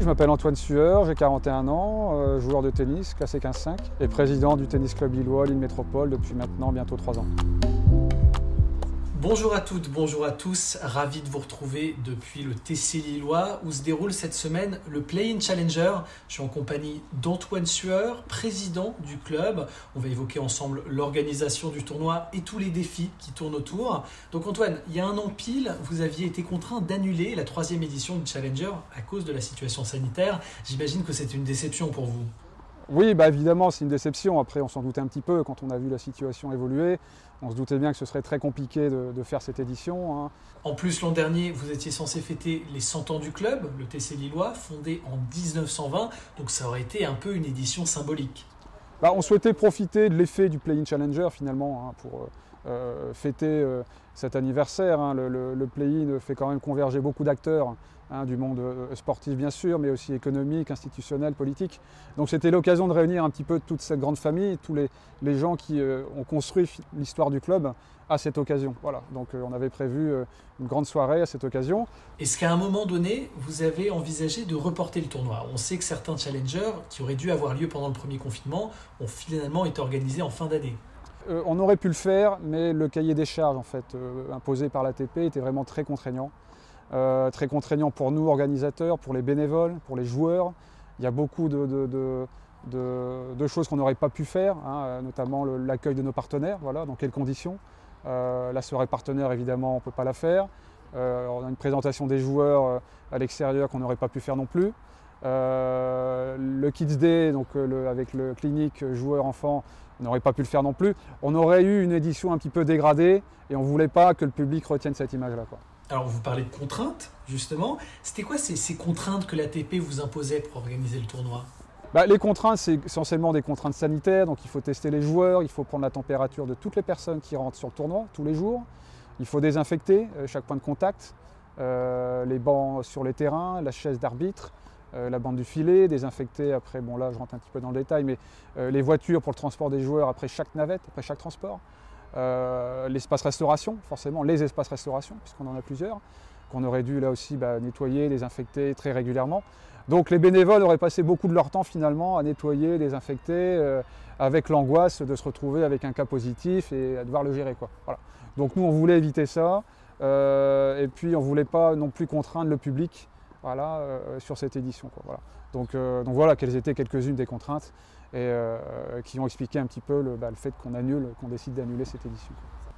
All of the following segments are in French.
Je m'appelle Antoine Sueur, j'ai 41 ans, euh, joueur de tennis, classé 15-5, et président du tennis club lillois, Lille Métropole, depuis maintenant bientôt 3 ans. Bonjour à toutes, bonjour à tous, ravi de vous retrouver depuis le TC Lillois où se déroule cette semaine le Play-in Challenger. Je suis en compagnie d'Antoine Sueur, président du club. On va évoquer ensemble l'organisation du tournoi et tous les défis qui tournent autour. Donc Antoine, il y a un an pile, vous aviez été contraint d'annuler la troisième édition du Challenger à cause de la situation sanitaire. J'imagine que c'est une déception pour vous. Oui, bah évidemment, c'est une déception. Après, on s'en doutait un petit peu quand on a vu la situation évoluer. On se doutait bien que ce serait très compliqué de, faire cette édition. Hein. En plus, l'an dernier, vous étiez censé fêter les 100 ans du club, le TC Lillois, fondé en 1920. Donc ça aurait été un peu une édition symbolique. Bah, on souhaitait profiter de l'effet du Play-in Challenger finalement hein, pour euh, fêter euh, cet anniversaire. Hein. Le, play-in fait quand même converger beaucoup d'acteurs hein, du monde euh, sportif bien sûr, mais aussi économique, institutionnel, politique. Donc c'était l'occasion de réunir un petit peu toute cette grande famille, tous les, gens qui ont construit l'histoire du club à cette occasion. Voilà. Donc on avait prévu une grande soirée à cette occasion. Est-ce qu'à un moment donné, vous avez envisagé de reporter le tournoi? On sait que certains challengers qui auraient dû avoir lieu pendant le premier confinement ont finalement été organisés en fin d'année. Euh, on aurait pu le faire, mais le cahier des charges en fait, euh, imposé par l'ATP était vraiment très contraignant. Euh, très contraignant pour nous, organisateurs, pour les bénévoles, pour les joueurs. Il y a beaucoup de, choses qu'on n'aurait pas pu faire, hein, notamment l'accueil de nos partenaires, voilà, dans quelles conditions. la soirée partenaire, évidemment, on ne peut pas la faire. on a une présentation des joueurs à l'extérieur qu'on n'aurait pas pu faire non plus. Le Kids Day, donc avec le clinique joueurs-enfants, on n'aurait pas pu le faire non plus. On aurait eu une édition un petit peu dégradée et on ne voulait pas que le public retienne cette image-là. Alors vous parlez de contraintes, justement. C'était quoi ces, contraintes que l'ATP vous imposait pour organiser le tournoi? Bah, les contraintes, c'est essentiellement des contraintes sanitaires, donc il faut tester les joueurs, il faut prendre la température de toutes les personnes qui rentrent sur le tournoi tous les jours, il faut désinfecter euh, chaque point de contact, euh, les bancs sur les terrains, la chaise d'arbitre, euh, la bande du filet, désinfecter après, bon là je rentre un petit peu dans le détail, mais euh, les voitures pour le transport des joueurs après chaque navette, après chaque transport, euh, l'espace restauration, forcément les espaces restauration, puisqu'on en a plusieurs, qu'on aurait dû là aussi bah, nettoyer, désinfecter très régulièrement. Donc les bénévoles auraient passé beaucoup de leur temps finalement à nettoyer, désinfecter, avec l'angoisse de se retrouver avec un cas positif et à devoir le gérer. Quoi. Donc nous on voulait éviter ça, et puis on ne voulait pas non plus contraindre le public voilà, euh, sur cette édition. voilà. Donc, euh, donc, voilà quelles étaient quelques-unes des contraintes et euh, qui ont expliqué un petit peu le, bah, fait qu'on annule, qu'on décide d'annuler cette édition.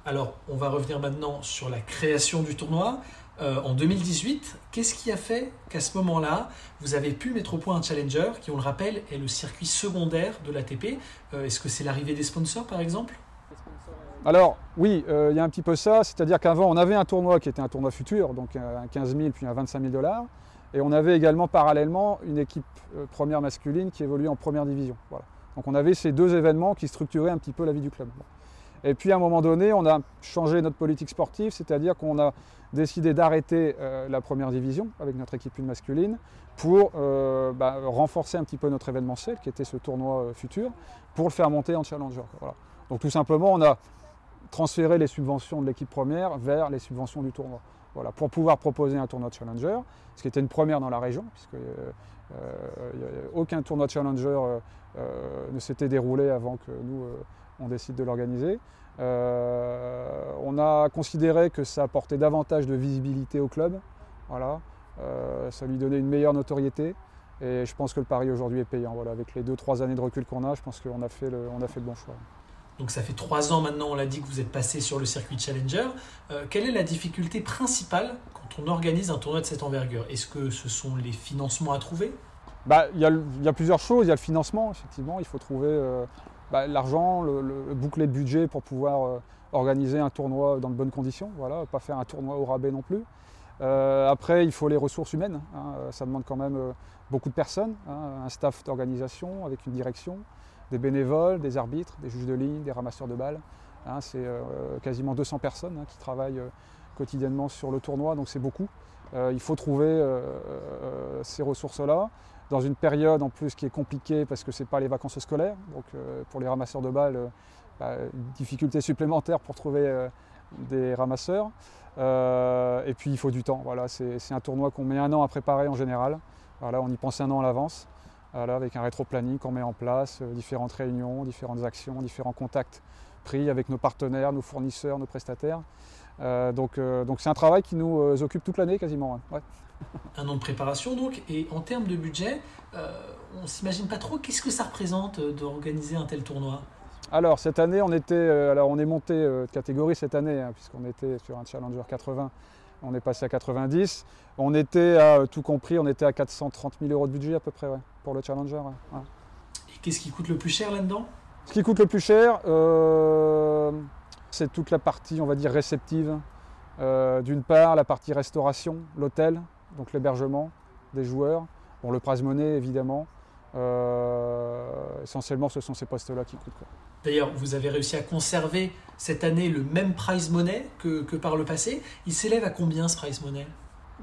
Alors, on va revenir maintenant sur la création du tournoi. en 2018, qu'est-ce qui a fait qu'à ce moment-là, vous avez pu mettre au point un challenger qui, on le rappelle, est le circuit secondaire de l'ATP Est-ce que c'est l'arrivée des sponsors, par exemple? Alors oui, il y a un petit peu ça, c'est-à-dire qu'avant on avait un tournoi qui était un tournoi futur, donc un 15 000 puis un 25 000 dollars. Et on avait également parallèlement une équipe euh, première masculine qui évoluait en première division. Donc on avait ces deux événements qui structuraient un petit peu la vie du club. Et puis à un moment donné, on a changé notre politique sportive, c'est-à-dire qu'on a décidé d'arrêter euh, la première division avec notre équipe masculine pour euh, bah, renforcer un petit peu notre événementiel qui était ce tournoi futur pour le faire monter en challenger. Donc tout simplement, on a transféré les subventions de l'équipe première vers les subventions du tournoi. Pour pouvoir proposer un tournoi challenger, ce qui était une première dans la région, puisque euh, euh, aucun tournoi challenger euh, ne s'était déroulé avant que nous on décide de l'organiser. on a considéré que ça apportait davantage de visibilité au club, ça lui donnait une meilleure notoriété. Et je pense que le pari aujourd'hui est payant. Voilà, avec les 2-3 années de recul qu'on a, je pense qu'on a, a fait le bon choix. Donc ça fait trois ans maintenant, on l'a dit, que vous êtes passé sur le circuit Challenger. Euh, quelle est la difficulté principale quand on organise un tournoi de cette envergure? Est-ce que ce sont les financements à trouver? Bah, il, y a, plusieurs choses. Il y a le financement, effectivement. Il faut trouver euh, bah, l'argent, le, boucler le budget pour pouvoir euh, organiser un tournoi dans de bonnes conditions. Voilà, pas faire un tournoi au rabais non plus. après, il faut les ressources humaines. Hein. Ça demande quand même beaucoup de personnes, hein. un staff d'organisation avec une direction des bénévoles, des arbitres, des juges de ligne, des ramasseurs de balles. Hein, c'est euh, quasiment 200 personnes hein, qui travaillent euh, quotidiennement sur le tournoi, donc c'est beaucoup. Euh, il faut trouver ces ressources-là dans une période en plus qui est compliquée parce que ce n'est pas les vacances scolaires. Donc pour les ramasseurs de balles, bah, difficulté supplémentaire pour trouver des ramasseurs. et puis il faut du temps. Voilà, c'est un tournoi qu'on met un an à préparer en général. On y pense un an à l'avance, voilà, avec un rétro-planning qu'on met en place, euh, différentes réunions, différentes actions, différents contacts pris avec nos partenaires, nos fournisseurs, nos prestataires. Euh, donc euh, donc c'est un travail qui nous occupe toute l'année quasiment. Ouais. Un an de préparation donc, et en termes de budget, on s'imagine pas trop qu'est-ce que ça représente d'organiser un tel tournoi? Alors cette année, on était, alors on est monté de catégorie cette année, hein, puisqu'on était sur un Challenger 80, on est passé à 90. On était à euh, tout compris, on était à 430 000 euros de budget à peu près ouais, pour le Challenger. ouais, ouais. Et qu'est-ce qui coûte le plus cher là-dedans? Ce qui coûte le plus cher, euh, c'est toute la partie, on va dire, réceptive. Euh, D'une part, la partie restauration, l'hôtel, donc l'hébergement des joueurs. Bon, le prize money, évidemment. Euh, essentiellement, ce sont ces postes-là qui coûtent. D'ailleurs, vous avez réussi à conserver cette année le même prize money que, que par le passé. Il s'élève à combien ce prize money?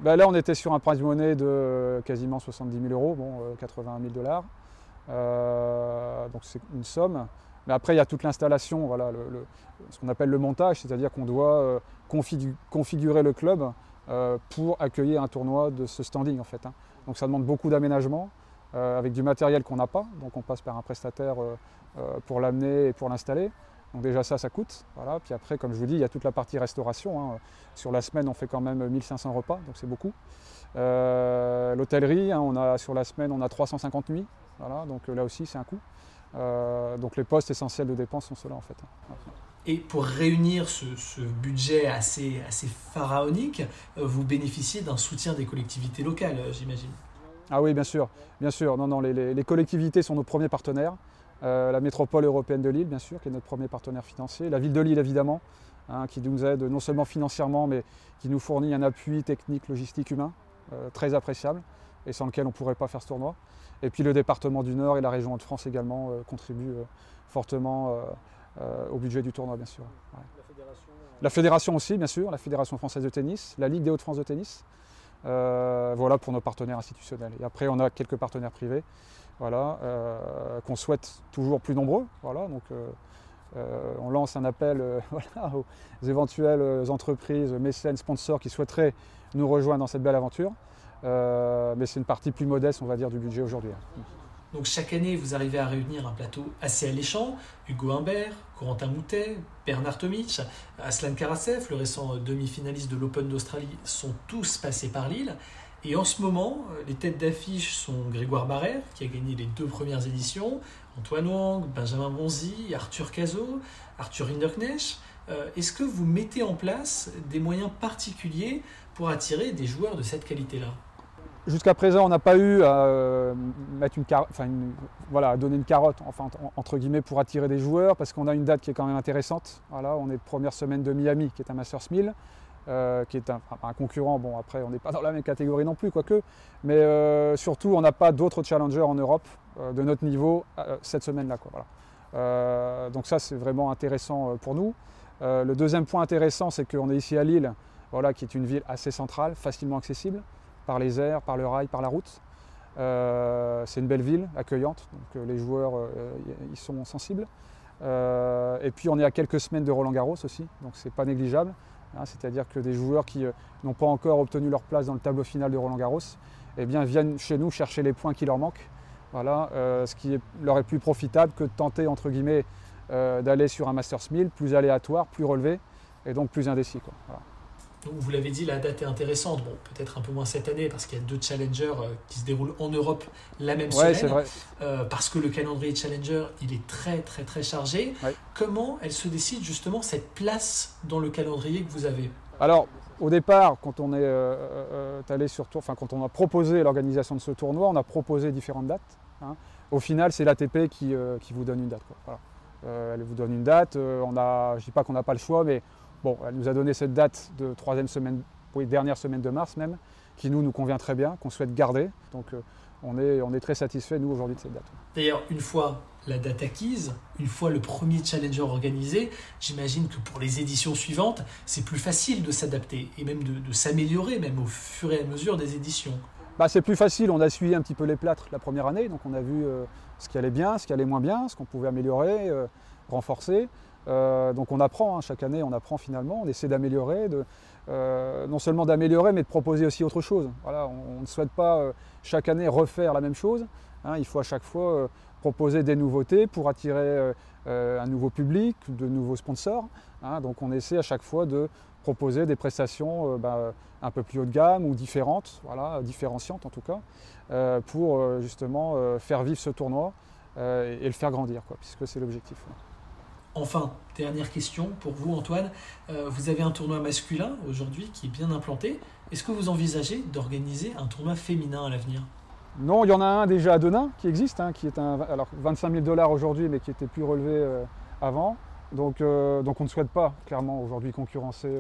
Bah, là, on était sur un prize money de euh, quasiment 70 000 euros, bon, euh, 81 000 dollars. Euh, donc c'est une somme. Mais après, il y a toute l'installation, voilà, le- le- ce qu'on appelle le montage, c'est-à-dire qu'on doit euh, configu- configurer le club euh, pour accueillir un tournoi de ce standing en fait. hein. Donc ça demande beaucoup d'aménagement euh, avec du matériel qu'on n'a pas. Donc on passe par un prestataire euh, euh, pour l'amener et pour l'installer. Donc déjà ça, ça coûte. Voilà. Puis après, comme je vous dis, il y a toute la partie restauration. hein. Sur la semaine, on fait quand même 1500 repas, donc c'est beaucoup. Euh, L'hôtellerie, hein, sur la semaine, on a 350 nuits. Voilà, donc euh, là aussi, c'est un coût. Euh, donc les postes essentiels de dépenses sont ceux-là en fait. hein. Et pour réunir ce, budget assez, pharaonique, euh, vous bénéficiez d'un soutien des collectivités locales, euh, j'imagine? Ah oui, bien sûr, bien sûr. Non, non, les, les- les collectivités sont nos premiers partenaires. Euh, la métropole européenne de Lille, bien sûr, qui est notre premier partenaire financier. La ville de Lille, évidemment, hein, qui nous aide non seulement financièrement, mais qui nous fournit un appui technique, logistique, humain euh, très appréciable et sans lequel on ne pourrait pas faire ce tournoi. Et puis le département du Nord et la région de France également euh, contribuent fortement au budget du tournoi, bien sûr. Ouais. La fédération aussi, bien sûr, la Fédération française de tennis, la Ligue des Hauts-de-France de tennis. Euh, voilà pour nos partenaires institutionnels. Et après, on a quelques partenaires privés, voilà, euh, qu'on souhaite toujours plus nombreux. Donc, euh, on lance un appel aux éventuelles entreprises, mécènes, sponsors qui souhaiteraient nous rejoindre dans cette belle aventure. Mais c'est une partie plus modeste, on va dire, du budget aujourd'hui. Donc chaque année, vous arrivez à réunir un plateau assez alléchant. Hugo Humbert, Corentin Moutet, Bernard Tomic, Aslan Karasev, le récent demi-finaliste de l'Open d'Australie, sont tous passés par Lille. Et en ce moment, les têtes d'affiche sont Grégoire Barrère, qui a gagné les deux premières éditions, Antoine Wang, Benjamin Bonzi, Arthur Cazot, Arthur Hinderknecht. Euh, Est-ce que vous mettez en place des moyens particuliers pour attirer des joueurs de cette qualité-là? Jusqu'à présent, on n'a pas eu à euh, mettre une, voilà, à donner une carotte entre- pour attirer des joueurs parce qu'on a une date qui est quand même intéressante. On est première semaine de Miami qui est un Masters 1000, euh, qui est un, concurrent. Bon après, on n'est pas dans la même catégorie non plus quoique, mais euh, surtout on n'a pas d'autres challengers en Europe euh, de notre niveau cette semaine-là. donc ça c'est vraiment intéressant pour nous. Le deuxième point intéressant, c'est qu'on est ici à Lille, voilà, qui est une ville assez centrale, facilement accessible par les airs, par le rail, par la route. Euh, c'est une belle ville, accueillante, donc euh, les joueurs euh, y, sont sensibles. Et puis on est à quelques semaines de Roland Garros aussi, donc c'est pas négligeable. hein, C'est-à-dire que des joueurs qui n'ont pas encore obtenu leur place dans le tableau final de Roland Garros, eh viennent chez nous chercher les points qui leur manquent. Voilà, ce qui leur est plus profitable que de tenter entre guillemets d'aller sur un Masters 1000 plus aléatoire, plus relevé et donc plus indécis. Donc, vous l'avez dit, la date est intéressante. Bon, peut-être un peu moins cette année parce qu'il y a deux challengers euh, qui se déroulent en Europe la même Ouais, semaine. vrai. Euh, parce que le calendrier challenger, il est très très très chargé. Ouais. Comment elle se décide justement cette place dans le calendrier que vous avez? Alors, au départ, quand on est euh, allé sur tour, enfin quand on a proposé l'organisation de ce tournoi, on a proposé différentes dates. hein. Au final, c'est l'ATP qui, euh, qui vous donne une date. quoi. Voilà. Elle vous donne une date. on a, je dis pas qu'on n'a pas le choix, mais bon, elle nous a donné cette date de troisième semaine, oui, dernière semaine de mars même, qui nous nous convient très bien, qu'on souhaite garder. Donc, euh, on est, on est très satisfait nous aujourd'hui de cette date. D'ailleurs, une fois la date acquise, une fois le premier challenger organisé, j'imagine que pour les éditions suivantes, c'est plus facile de s'adapter et même de, de s'améliorer, même au fur et à mesure des éditions. Bah, c'est plus facile, on a suivi un petit peu les plâtres la première année, donc on a vu euh, ce qui allait bien, ce qui allait moins bien, ce qu'on pouvait améliorer, euh, renforcer. Donc on apprend, hein, chaque année on apprend finalement, on essaie d'améliorer, non seulement d'améliorer, mais de proposer aussi autre chose. Voilà, on, ne souhaite pas chaque année refaire la même chose. Hein. il faut à chaque fois proposer des nouveautés pour attirer un nouveau public, de nouveaux sponsors. Hein. donc on essaie à chaque fois de proposer des prestations bah, un peu plus haut de gamme ou différentes, différenciantes en tout cas, euh, pour euh, justement euh, faire vivre ce tournoi et, le faire grandir, puisque c'est l'objectif. Enfin, dernière question pour vous Antoine. vous avez un tournoi masculin aujourd'hui qui est bien implanté. Est-ce que vous envisagez d'organiser un tournoi féminin à l'avenir? Non, il y en a un déjà à Denain qui existe, hein, qui est un alors 25 000 dollars aujourd'hui, mais qui était plus relevé avant. Donc, donc on ne souhaite pas clairement aujourd'hui concurrencer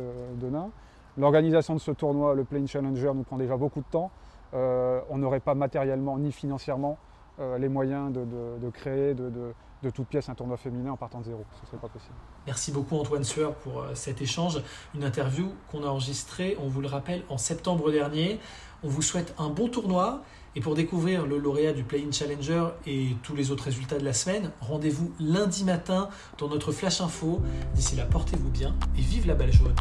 Denain. L'organisation de ce tournoi, le Plane Challenger, nous prend déjà beaucoup de temps. Euh, on n'aurait pas matériellement ni financièrement euh, les moyens de, créer de, toute pièce un tournoi féminin en partant de zéro. Ce ne serait pas possible. Merci beaucoup Antoine Sueur pour euh, cet échange. Une interview qu'on a enregistrée, on vous le rappelle, en septembre dernier. On vous souhaite un bon tournoi. Et pour découvrir le lauréat du Play-in Challenger et tous les autres résultats de la semaine, rendez-vous lundi matin dans notre Flash Info. D'ici là, portez-vous bien et vive la balle jaune.